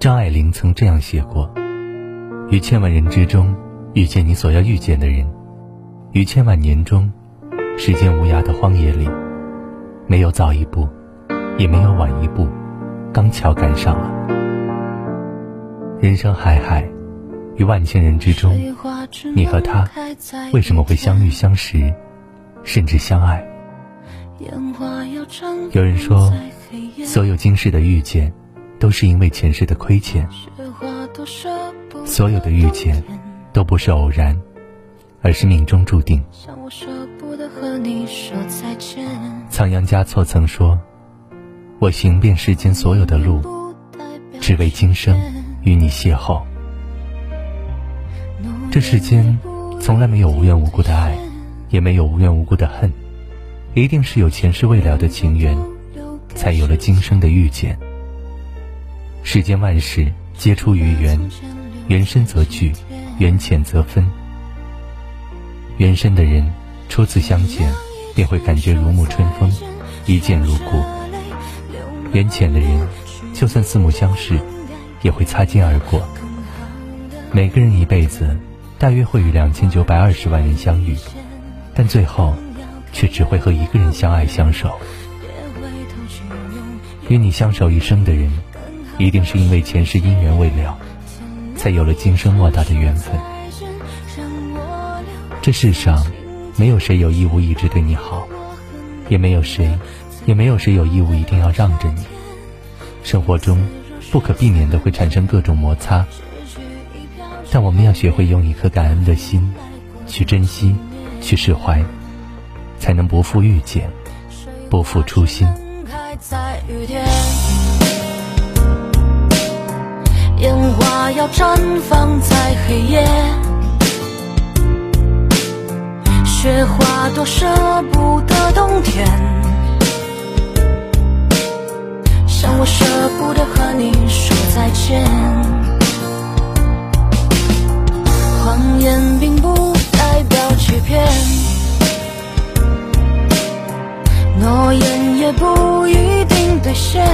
张爱玲曾这样写过：“于千万人之中遇见你所要遇见的人，于千万年中，时间无涯的荒野里，没有早一步，也没有晚一步，刚巧赶上了。人生海海，于万千人之中，你和他为什么会相遇相识，甚至相爱？有人说，所有今世的遇见。”都是因为前世的亏欠，所有的遇见都不是偶然，而是命中注定。仓央嘉措曾说：“我行遍世间所有的路，只为今生与你邂逅。”这世间从来没有无缘无故的爱，也没有无缘无故的恨，一定是有前世未了的情缘，才有了今生的遇见。世间万事皆出于缘，缘深则聚，缘浅则分。缘深的人初次相见便会感觉如沐春风，一见如故；缘浅的人就算四目相视，也会擦肩而过。每个人一辈子大约会与两千九百二十万人相遇，但最后却只会和一个人相爱相守。与你相守一生的人。一定是因为前世姻缘未了，才有了今生莫大的缘分。这世上，没有谁有义务一直对你好，也没有谁，也没有谁有义务一定要让着你。生活中，不可避免的会产生各种摩擦，但我们要学会用一颗感恩的心，去珍惜，去释怀，才能不负遇见，不负初心。要绽放在黑夜，雪花多舍不得冬天，像我舍不得和你说再见。谎言并不代表欺骗，诺言也不一定兑现。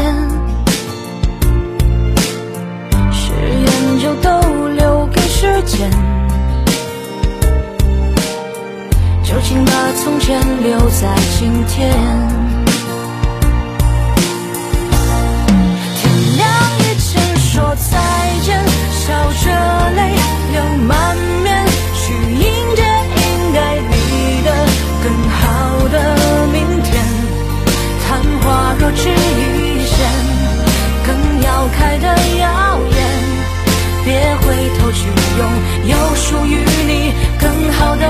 把从前留在今天。天亮以前说再见，笑着泪流满面，去迎接应该你的更好的明天。昙花若只一现，更要开的耀眼。别回头去拥有属于你更好的。